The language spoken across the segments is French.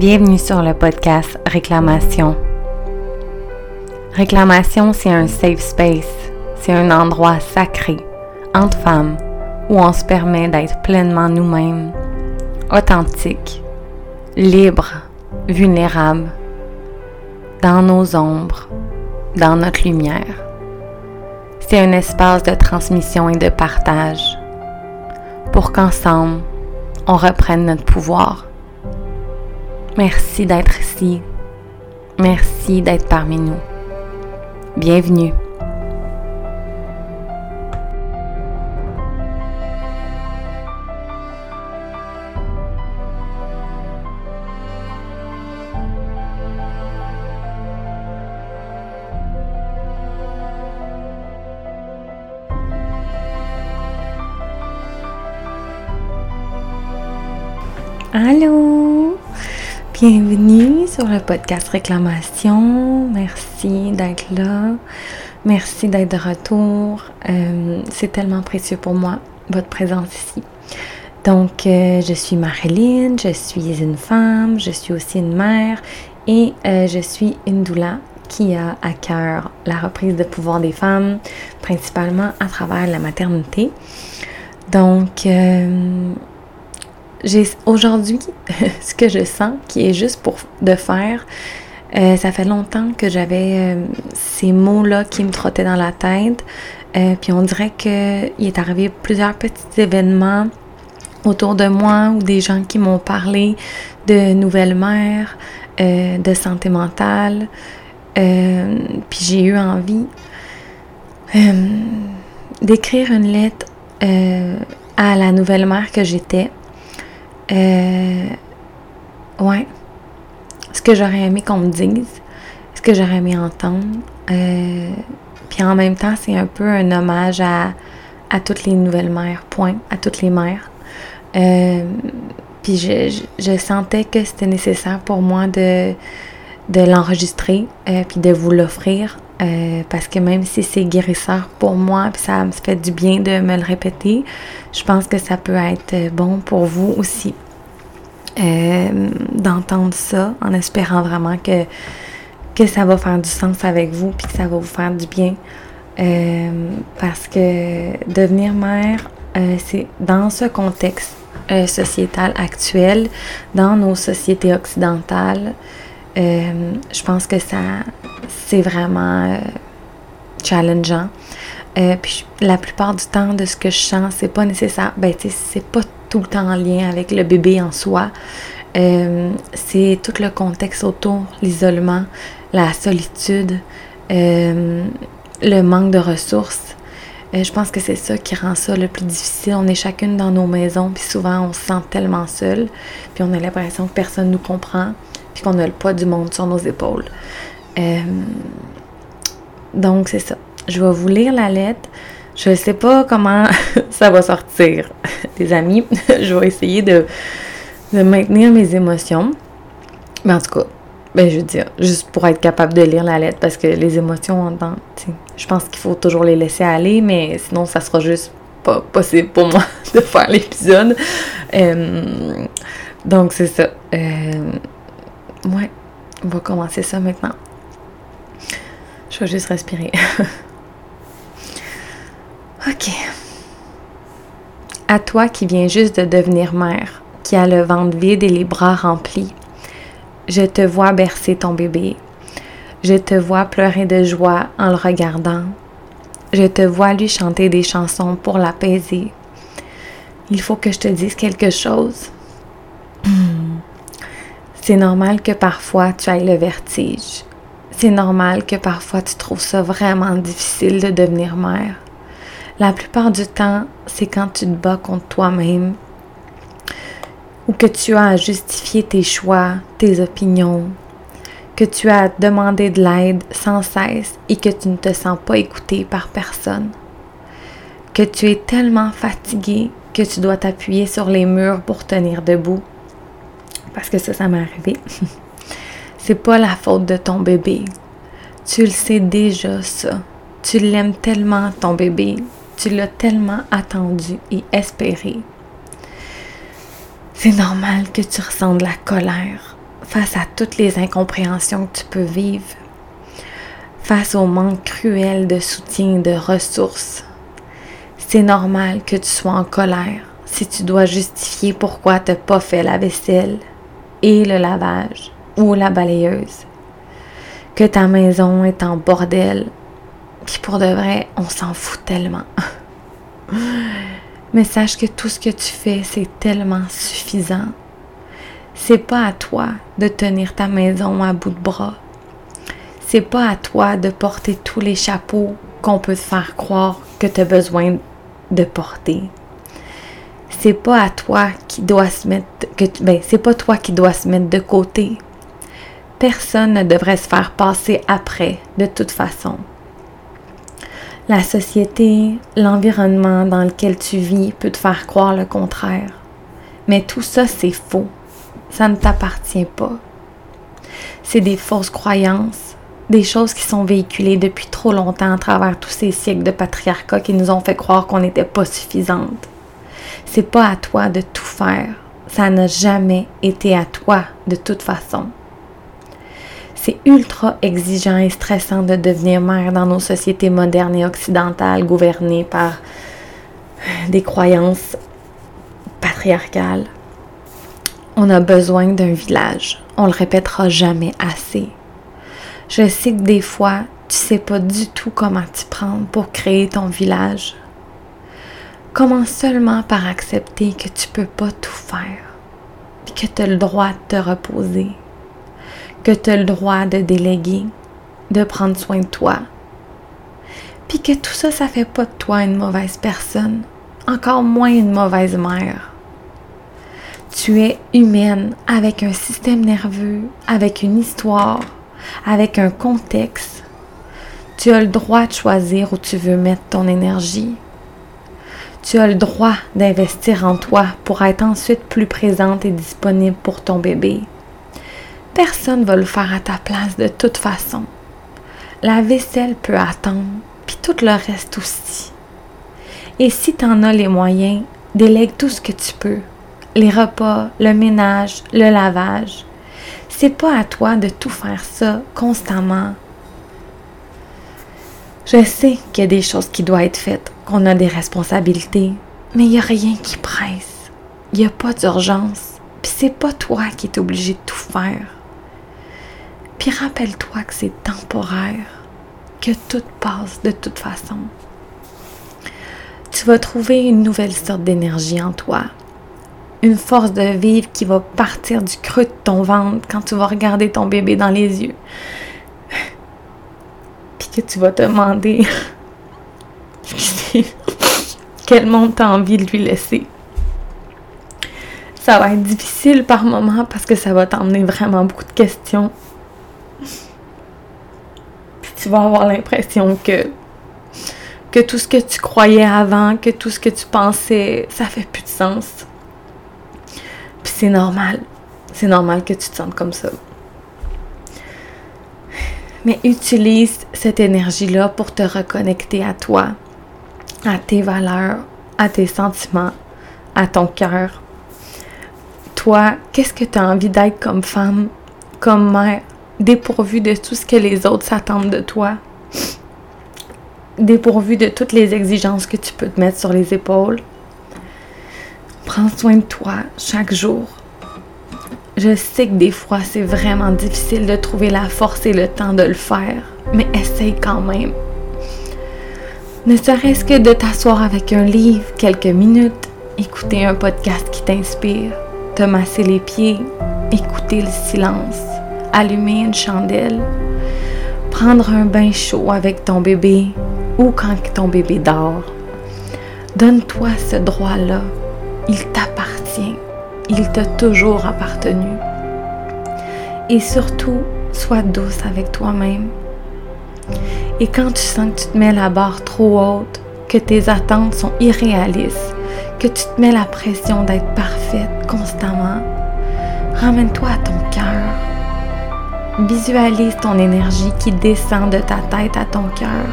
Bienvenue sur le podcast Réclamation. Réclamation, c'est un safe space, c'est un endroit sacré entre femmes où on se permet d'être pleinement nous-mêmes, authentiques, libres, vulnérables, dans nos ombres, dans notre lumière. C'est un espace de transmission et de partage pour qu'ensemble, on reprenne notre pouvoir Merci d'être ici. Merci d'être parmi nous. Bienvenue. Allô? Bienvenue sur le podcast Réclamation. Merci d'être là. Merci d'être de retour. Euh, c'est tellement précieux pour moi, votre présence ici. Donc, euh, je suis Marilyn, je suis une femme, je suis aussi une mère et euh, je suis une doula qui a à cœur la reprise de pouvoir des femmes, principalement à travers la maternité. Donc, j'ai aujourd'hui ce que je sens qui est juste pour de faire. Euh, ça fait longtemps que j'avais euh, ces mots-là qui me trottaient dans la tête. Euh, puis on dirait qu'il est arrivé plusieurs petits événements autour de moi ou des gens qui m'ont parlé de nouvelles mères, de santé mentale. puis j'ai eu envie d'écrire une lettre à la nouvelle mère que j'étais euh, ouais. Ce que j'aurais aimé qu'on me dise, ce que j'aurais aimé entendre. Euh, puis en même temps, c'est un peu un hommage à, à toutes les nouvelles mères, point, à toutes les mères. Euh, puis je, je, sentais que c'était nécessaire pour moi de, de l'enregistrer, euh, puis de vous l'offrir. Euh, parce que même si c'est guérisseur pour moi, puis ça me fait du bien de me le répéter, je pense que ça peut être bon pour vous aussi euh, d'entendre ça en espérant vraiment que, que ça va faire du sens avec vous, puis que ça va vous faire du bien. Euh, parce que devenir mère, c'est dans ce contexte sociétal actuel, dans nos sociétés occidentales, euh, je pense que ça, c'est vraiment euh, challengeant. Euh, puis la plupart du temps, de ce que je sens, c'est pas nécessaire. Ben, tu c'est pas tout le temps en lien avec le bébé en soi. c'est tout le contexte autour, l'isolement, la solitude, le manque de ressources. je pense que c'est ça qui rend ça le plus difficile. On est chacune dans nos maisons, puis souvent on se sent tellement seul, puis on a l'impression que personne nous comprend puis qu'on a le poids du monde sur nos épaules. Euh, donc, c'est ça. Je vais vous lire la lettre. Je ne sais pas comment ça va sortir, les amis. je vais essayer de, maintenir mes émotions. Mais en tout cas, ben, je veux dire, juste pour être capable de lire la lettre, parce que les émotions, en je pense qu'il faut toujours les laisser aller, mais sinon, ça sera juste pas possible pour moi de faire l'épisode. Euh, donc, c'est ça. Euh, Ouais, on va commencer ça maintenant. Je vais juste respirer. ok. À toi qui viens juste de devenir mère, qui a le ventre vide et les bras remplis, je te vois bercer ton bébé. Je te vois pleurer de joie en le regardant. Je te vois lui chanter des chansons pour l'apaiser. Il faut que je te dise quelque chose. C'est normal que parfois tu ailles le vertige. C'est normal que parfois tu trouves ça vraiment difficile de devenir mère. La plupart du temps, c'est quand tu te bats contre toi-même ou que tu as à justifier tes choix, tes opinions, que tu as à demander de l'aide sans cesse et que tu ne te sens pas écouté par personne. Que tu es tellement fatigué que tu dois t'appuyer sur les murs pour tenir debout parce que ça, ça m'est arrivé. c'est pas la faute de ton bébé. Tu le sais déjà, ça. Tu l'aimes tellement, ton bébé. Tu l'as tellement attendu et espéré. C'est normal que tu ressens de la colère face à toutes les incompréhensions que tu peux vivre, face au manque cruel de soutien, de ressources. C'est normal que tu sois en colère si tu dois justifier pourquoi tu n'as pas fait la vaisselle et le lavage ou la balayeuse. Que ta maison est en bordel. Puis pour de vrai, on s'en fout tellement. Mais sache que tout ce que tu fais, c'est tellement suffisant. C'est pas à toi de tenir ta maison à bout de bras. C'est pas à toi de porter tous les chapeaux qu'on peut te faire croire que tu as besoin de porter. C'est pas à toi qui doit se mettre ben, c'est pas toi qui dois se mettre de côté. Personne ne devrait se faire passer après de toute façon. La société, l'environnement dans lequel tu vis peut te faire croire le contraire. Mais tout ça, c'est faux. Ça ne t'appartient pas. C'est des fausses croyances, des choses qui sont véhiculées depuis trop longtemps à travers tous ces siècles de patriarcat qui nous ont fait croire qu'on n'était pas suffisante. C'est pas à toi de tout faire. Ça n'a jamais été à toi de toute façon. C'est ultra exigeant et stressant de devenir mère dans nos sociétés modernes et occidentales gouvernées par des croyances patriarcales. On a besoin d'un village. On le répétera jamais assez. Je sais que des fois, tu sais pas du tout comment t'y prendre pour créer ton village. Commence seulement par accepter que tu peux pas tout faire, et que tu as le droit de te reposer, que tu as le droit de déléguer, de prendre soin de toi. Puis que tout ça, ça fait pas de toi une mauvaise personne, encore moins une mauvaise mère. Tu es humaine avec un système nerveux, avec une histoire, avec un contexte. Tu as le droit de choisir où tu veux mettre ton énergie. Tu as le droit d'investir en toi pour être ensuite plus présente et disponible pour ton bébé. Personne ne va le faire à ta place de toute façon. La vaisselle peut attendre, puis tout le reste aussi. Et si tu en as les moyens, délègue tout ce que tu peux. Les repas, le ménage, le lavage. C'est pas à toi de tout faire ça constamment. Je sais qu'il y a des choses qui doivent être faites, qu'on a des responsabilités, mais il n'y a rien qui presse. Il n'y a pas d'urgence. Puis c'est pas toi qui es obligé de tout faire. Puis rappelle-toi que c'est temporaire, que tout passe de toute façon. Tu vas trouver une nouvelle sorte d'énergie en toi, une force de vivre qui va partir du creux de ton ventre quand tu vas regarder ton bébé dans les yeux. Puis que tu vas te demander quel monde tu as envie de lui laisser? Ça va être difficile par moments parce que ça va t'emmener vraiment beaucoup de questions tu vas avoir l'impression que, que tout ce que tu croyais avant, que tout ce que tu pensais, ça fait plus de sens. Puis c'est normal. C'est normal que tu te sentes comme ça. Mais utilise cette énergie-là pour te reconnecter à toi, à tes valeurs, à tes sentiments, à ton cœur. Toi, qu'est-ce que tu as envie d'être comme femme, comme mère, dépourvu de tout ce que les autres s'attendent de toi, dépourvu de toutes les exigences que tu peux te mettre sur les épaules? Prends soin de toi chaque jour. Je sais que des fois c'est vraiment difficile de trouver la force et le temps de le faire, mais essaye quand même. Ne serait-ce que de t'asseoir avec un livre quelques minutes, écouter un podcast qui t'inspire, te masser les pieds, écouter le silence allumer une chandelle, prendre un bain chaud avec ton bébé ou quand ton bébé dort. Donne-toi ce droit-là. Il t'appartient. Il t'a toujours appartenu. Et surtout, sois douce avec toi-même. Et quand tu sens que tu te mets la barre trop haute, que tes attentes sont irréalistes, que tu te mets la pression d'être parfaite constamment, ramène-toi à ton cœur Visualise ton énergie qui descend de ta tête à ton cœur.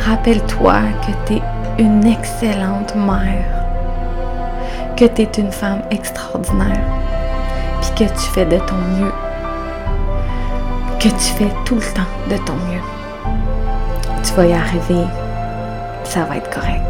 Rappelle-toi que tu es une excellente mère, que tu es une femme extraordinaire, puis que tu fais de ton mieux. Que tu fais tout le temps de ton mieux. Tu vas y arriver. Ça va être correct.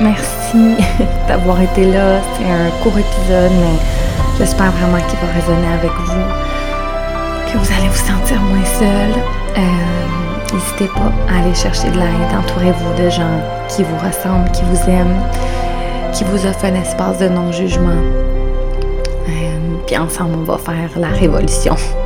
Merci d'avoir été là. C'est un court épisode, mais j'espère vraiment qu'il va résonner avec vous, que vous allez vous sentir moins seul. Euh, n'hésitez pas à aller chercher de l'aide. Entourez-vous de gens qui vous ressemblent, qui vous aiment, qui vous offrent un espace de non-jugement. Euh, puis ensemble, on va faire la révolution.